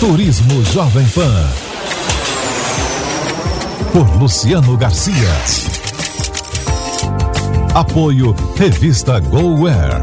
Turismo Jovem Pan. Por Luciano Garcia. Apoio Revista GoWare.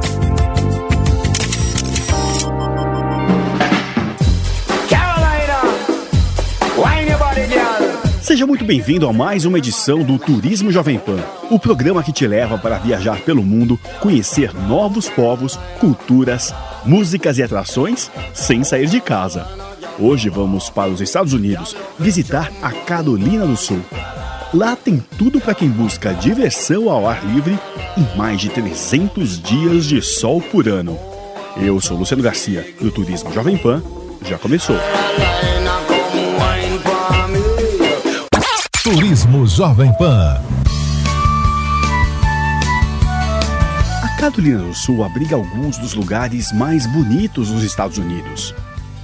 Seja muito bem-vindo a mais uma edição do Turismo Jovem Pan, o programa que te leva para viajar pelo mundo, conhecer novos povos, culturas, músicas e atrações sem sair de casa. Hoje vamos para os Estados Unidos visitar a Carolina do Sul. Lá tem tudo para quem busca diversão ao ar livre e mais de 300 dias de sol por ano. Eu sou Luciano Garcia e o Turismo Jovem Pan já começou. Turismo Jovem Pan. A Carolina do Sul abriga alguns dos lugares mais bonitos dos Estados Unidos.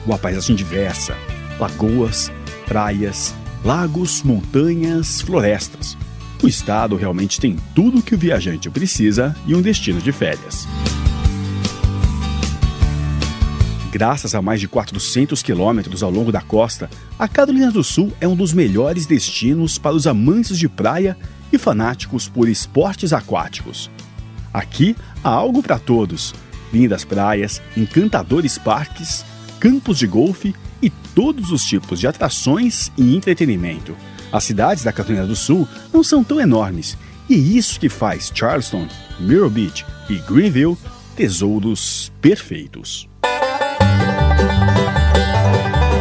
Uma paisagem diversa, lagoas, praias, lagos, montanhas, florestas. O estado realmente tem tudo o que o viajante precisa e um destino de férias. Graças a mais de 400 quilômetros ao longo da costa, a Carolina do Sul é um dos melhores destinos para os amantes de praia e fanáticos por esportes aquáticos. Aqui há algo para todos: lindas praias, encantadores parques, campos de golfe e todos os tipos de atrações e entretenimento. As cidades da Carolina do Sul não são tão enormes, e isso que faz Charleston, Mirror Beach e Greenville tesouros perfeitos.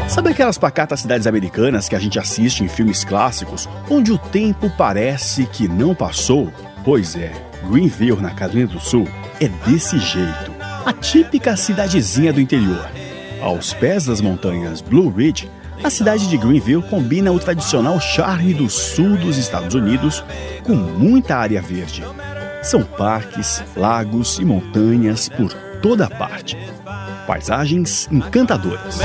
Sabe aquelas pacatas cidades americanas que a gente assiste em filmes clássicos, onde o tempo parece que não passou? Pois é, Greenville, na Carolina do Sul, é desse jeito. A típica cidadezinha do interior. Aos pés das montanhas Blue Ridge, a cidade de Greenville combina o tradicional charme do sul dos Estados Unidos com muita área verde. São parques, lagos e montanhas por toda parte paisagens encantadoras.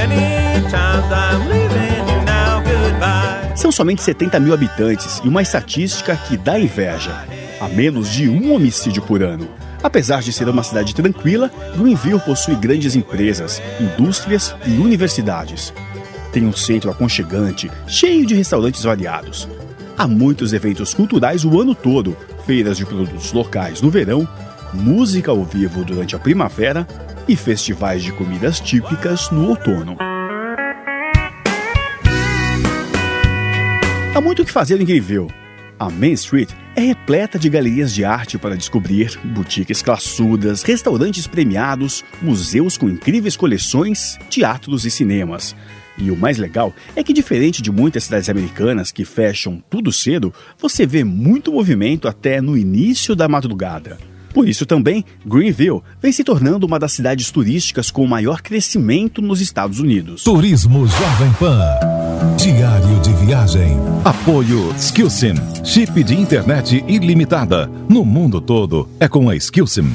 São somente 70 mil habitantes e uma estatística que dá inveja. Há menos de um homicídio por ano. Apesar de ser uma cidade tranquila, Greenville possui grandes empresas, indústrias e universidades. Tem um centro aconchegante, cheio de restaurantes variados. Há muitos eventos culturais o ano todo, feiras de produtos locais no verão, música ao vivo durante a primavera e festivais de comidas típicas no outono. Há muito o que fazer em Greenville. A Main Street é repleta de galerias de arte para descobrir, boutiques classudas, restaurantes premiados, museus com incríveis coleções, teatros e cinemas. E o mais legal é que, diferente de muitas cidades americanas que fecham tudo cedo, você vê muito movimento até no início da madrugada. Por isso também, Greenville vem se tornando uma das cidades turísticas com maior crescimento nos Estados Unidos. Turismo Jovem Pan. Diário viagem. Apoio Skillsim. Chip de internet ilimitada. No mundo todo é com a Skillsim.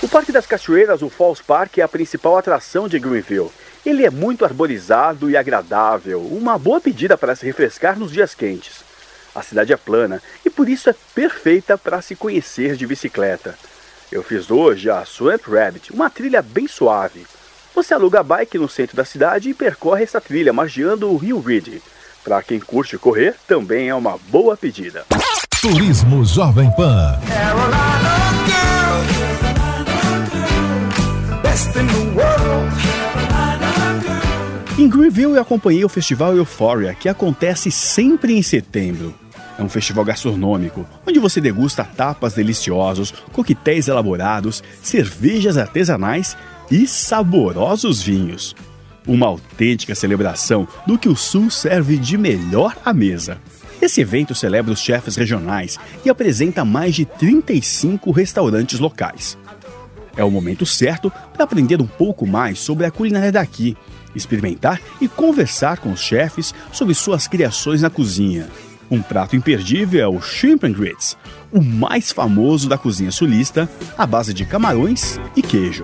O Parque das Cachoeiras, o Falls Park, é a principal atração de Greenville. Ele é muito arborizado e agradável, uma boa pedida para se refrescar nos dias quentes. A cidade é plana e por isso é perfeita para se conhecer de bicicleta. Eu fiz hoje a Swamp Rabbit, uma trilha bem suave. Você aluga a bike no centro da cidade e percorre essa trilha margeando o Rio Reed. Para quem curte correr, também é uma boa pedida. Turismo Jovem Pan. Em Greenville eu acompanhei o festival Euphoria, que acontece sempre em setembro. É um festival gastronômico, onde você degusta tapas deliciosos, coquetéis elaborados, cervejas artesanais e saborosos vinhos. Uma autêntica celebração do que o Sul serve de melhor à mesa. Esse evento celebra os chefes regionais e apresenta mais de 35 restaurantes locais. É o momento certo para aprender um pouco mais sobre a culinária daqui, experimentar e conversar com os chefes sobre suas criações na cozinha. Um prato imperdível é o Shrimp and Grits, o mais famoso da cozinha sulista, à base de camarões e queijo.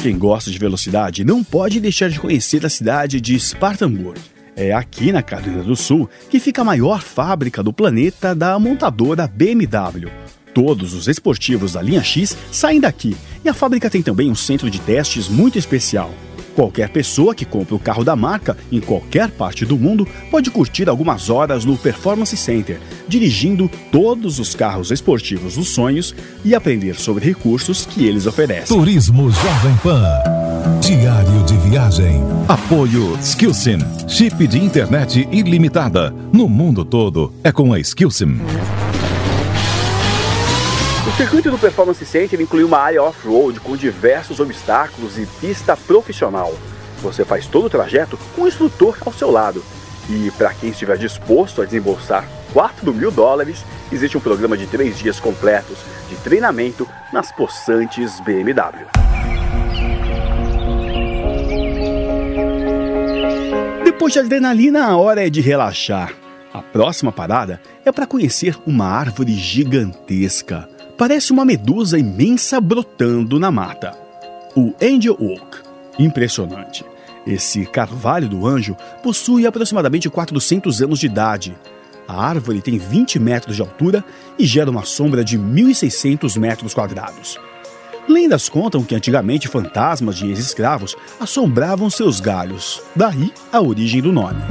Quem gosta de velocidade não pode deixar de conhecer a cidade de Spartanburg. É aqui na Carolina do Sul que fica a maior fábrica do planeta da montadora BMW. Todos os esportivos da linha X saem daqui e a fábrica tem também um centro de testes muito especial. Qualquer pessoa que compre o carro da marca em qualquer parte do mundo pode curtir algumas horas no Performance Center, dirigindo todos os carros esportivos dos sonhos e aprender sobre recursos que eles oferecem. Turismo Jovem Pan. Diário de viagem. Apoio Skillsim. Chip de internet ilimitada. No mundo todo é com a Skillsim. O circuito do Performance Center inclui uma área off-road com diversos obstáculos e pista profissional. Você faz todo o trajeto com um instrutor ao seu lado. E para quem estiver disposto a desembolsar 4 mil dólares, existe um programa de 3 dias completos de treinamento nas possantes BMW. Depois de adrenalina, a hora é de relaxar. A próxima parada é para conhecer uma árvore gigantesca parece uma medusa imensa brotando na mata. O Angel Oak. Impressionante. Esse carvalho do anjo possui aproximadamente 400 anos de idade. A árvore tem 20 metros de altura e gera uma sombra de 1.600 metros quadrados. Lendas contam que antigamente fantasmas de ex-escravos assombravam seus galhos, daí a origem do nome.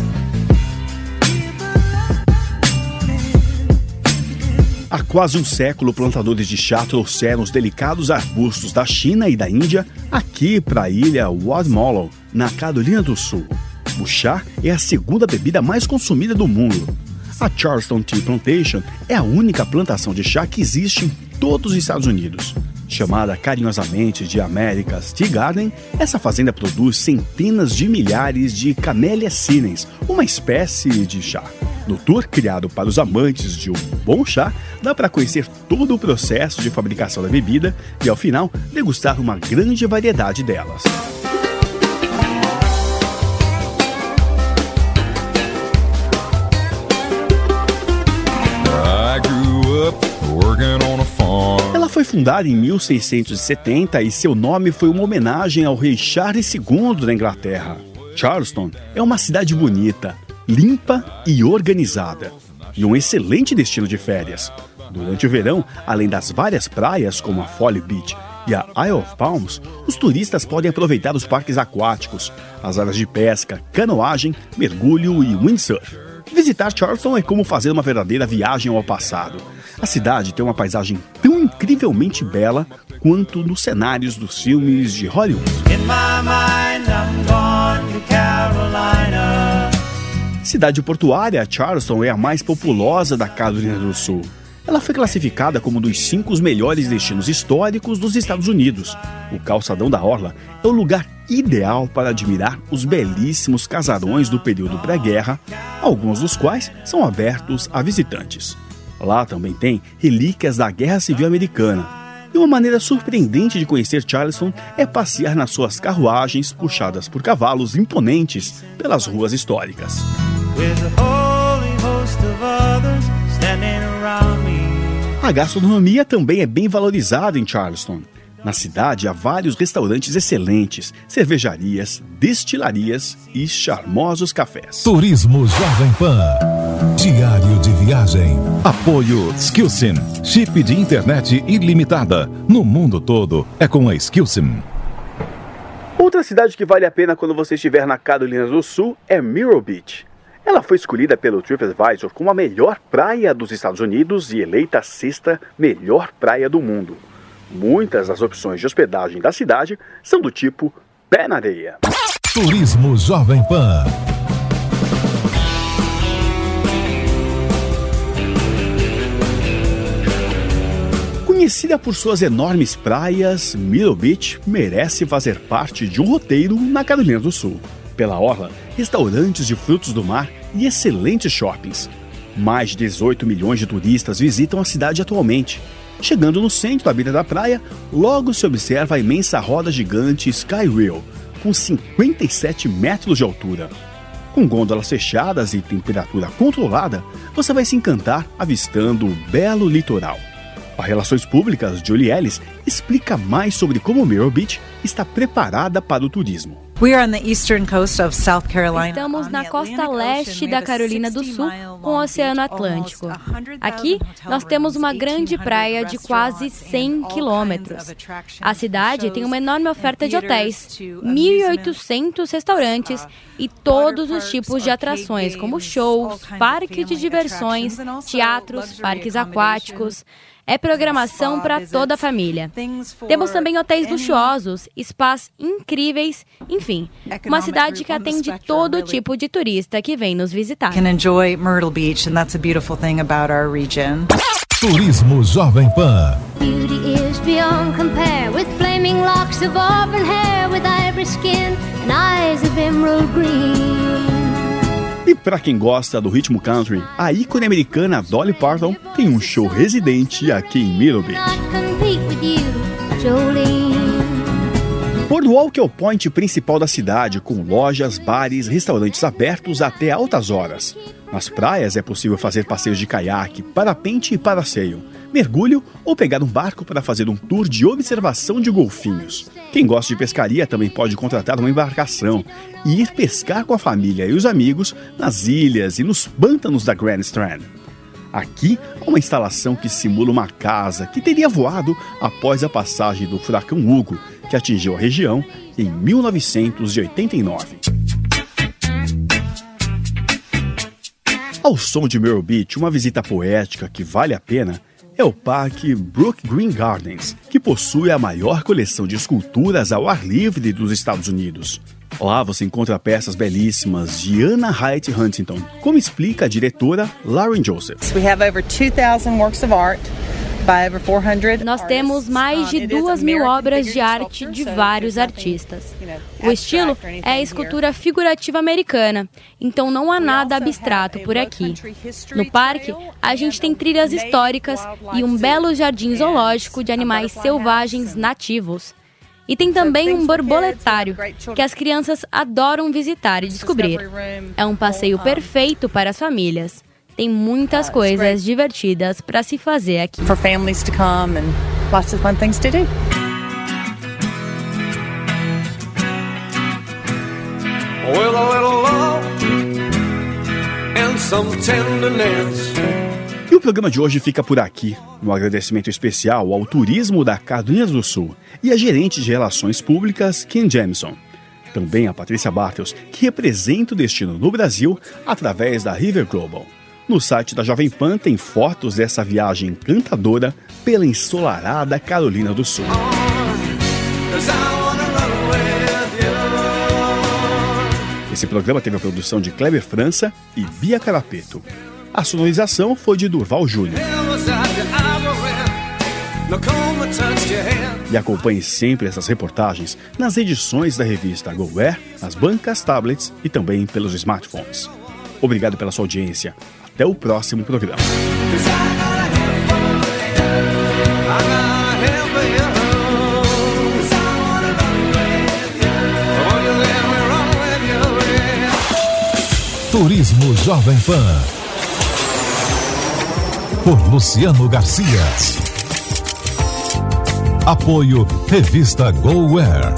Há quase um século, plantadores de chá trouxeram os delicados arbustos da China e da Índia aqui para a ilha Wadmolo, na Carolina do Sul. O chá é a segunda bebida mais consumida do mundo. A Charleston Tea Plantation é a única plantação de chá que existe em todos os Estados Unidos. Chamada carinhosamente de America's Tea Garden, essa fazenda produz centenas de milhares de Camellia sinens, uma espécie de chá. No tour criado para os amantes de um bom chá, dá para conhecer todo o processo de fabricação da bebida e, ao final, degustar uma grande variedade delas. Ela foi fundada em 1670 e seu nome foi uma homenagem ao rei Charles II da Inglaterra. Charleston é uma cidade bonita, limpa e organizada, e um excelente destino de férias. Durante o verão, além das várias praias como a Folly Beach e a Isle of Palms, os turistas podem aproveitar os parques aquáticos, as áreas de pesca, canoagem, mergulho e windsurf. Visitar Charleston é como fazer uma verdadeira viagem ao passado. A cidade tem uma paisagem tão incrivelmente bela quanto nos cenários dos filmes de Hollywood. Cidade portuária, Charleston é a mais populosa da Carolina do Sul. Ela foi classificada como um dos cinco melhores destinos históricos dos Estados Unidos. O calçadão da Orla é o lugar ideal para admirar os belíssimos casarões do período pré-guerra, alguns dos quais são abertos a visitantes. Lá também tem relíquias da Guerra Civil Americana. E uma maneira surpreendente de conhecer Charleston é passear nas suas carruagens puxadas por cavalos imponentes pelas ruas históricas. A gastronomia também é bem valorizada em Charleston. Na cidade há vários restaurantes excelentes, cervejarias, destilarias e charmosos cafés. Turismo Jovem Pan. Diário de viagem. Apoio Skillsim. Chip de internet ilimitada. No mundo todo é com a Skillsim. Outra cidade que vale a pena quando você estiver na Carolina do Sul é Mirror Beach. Ela foi escolhida pelo TripAdvisor como a melhor praia dos Estados Unidos e eleita a sexta melhor praia do mundo. Muitas das opções de hospedagem da cidade são do tipo pé na areia. Turismo Jovem Pan. Conhecida por suas enormes praias, Middle Beach merece fazer parte de um roteiro na Carolina do Sul. Pela orla, restaurantes de frutos do mar e excelentes shoppings. Mais de 18 milhões de turistas visitam a cidade atualmente. Chegando no centro, à beira da praia, logo se observa a imensa roda gigante Sky Rail, com 57 metros de altura. Com gôndolas fechadas e temperatura controlada, você vai se encantar avistando o belo litoral. A Relações Públicas, Julie Ellis, explica mais sobre como Mirror Beach está preparada para o turismo. Estamos na costa leste da Carolina do Sul, com o Oceano Atlântico. Aqui, nós temos uma grande praia de quase 100 quilômetros. A cidade tem uma enorme oferta de hotéis, 1.800 restaurantes e todos os tipos de atrações, como shows, parques de diversões, teatros, parques aquáticos. É programação para toda a família. Temos também hotéis luxuosos, spas incríveis, enfim, uma cidade que atende todo tipo de turista que vem nos visitar. Turismo Jovem Pan. Beauty is beyond compare with flaming locks of auburn hair, with ivory skin and eyes of emerald green. Para quem gosta do ritmo country, a ícone americana Dolly Parton tem um show residente aqui em Middle Beach. Boardwalk é o point principal da cidade, com lojas, bares, restaurantes abertos até altas horas. Nas praias é possível fazer passeios de caiaque, parapente e paraceio, mergulho ou pegar um barco para fazer um tour de observação de golfinhos. Quem gosta de pescaria também pode contratar uma embarcação e ir pescar com a família e os amigos nas ilhas e nos pântanos da Grand Strand. Aqui há uma instalação que simula uma casa que teria voado após a passagem do furacão Hugo, que atingiu a região em 1989. Ao som de Mirror Beach, uma visita poética que vale a pena é o Parque Brook Green Gardens, que possui a maior coleção de esculturas ao ar livre dos Estados Unidos. Lá você encontra peças belíssimas de Anna Height Huntington, como explica a diretora Lauren Joseph. We have over 2,000 works of art nós temos mais de duas mil obras de arte de vários artistas. O estilo é a escultura figurativa americana, então não há nada abstrato por aqui. No parque, a gente tem trilhas históricas e um belo jardim zoológico de animais selvagens nativos. E tem também um borboletário, que as crianças adoram visitar e descobrir. É um passeio perfeito para as famílias. Tem muitas coisas divertidas para se fazer aqui. For families to come and lots of fun things to do. With a little love and some tenderness. E o programa de hoje fica por aqui, no agradecimento especial ao Turismo da Carolina do Sul e a gerente de Relações Públicas, Ken Jameson. Também a Patrícia Bartels, que representa o destino no Brasil através da River Global. No site da Jovem Pan tem fotos dessa viagem encantadora pela ensolarada Carolina do Sul. Esse programa teve a produção de Kleber França e Bia Carapeto. A sonorização foi de Durval Júnior. E acompanhe sempre essas reportagens nas edições da revista GoWare, nas bancas, tablets e também pelos smartphones. Obrigado pela sua audiência. Até o próximo programa. Turismo Jovem Pan. Por Luciano Garcia. Apoio Revista GoWare.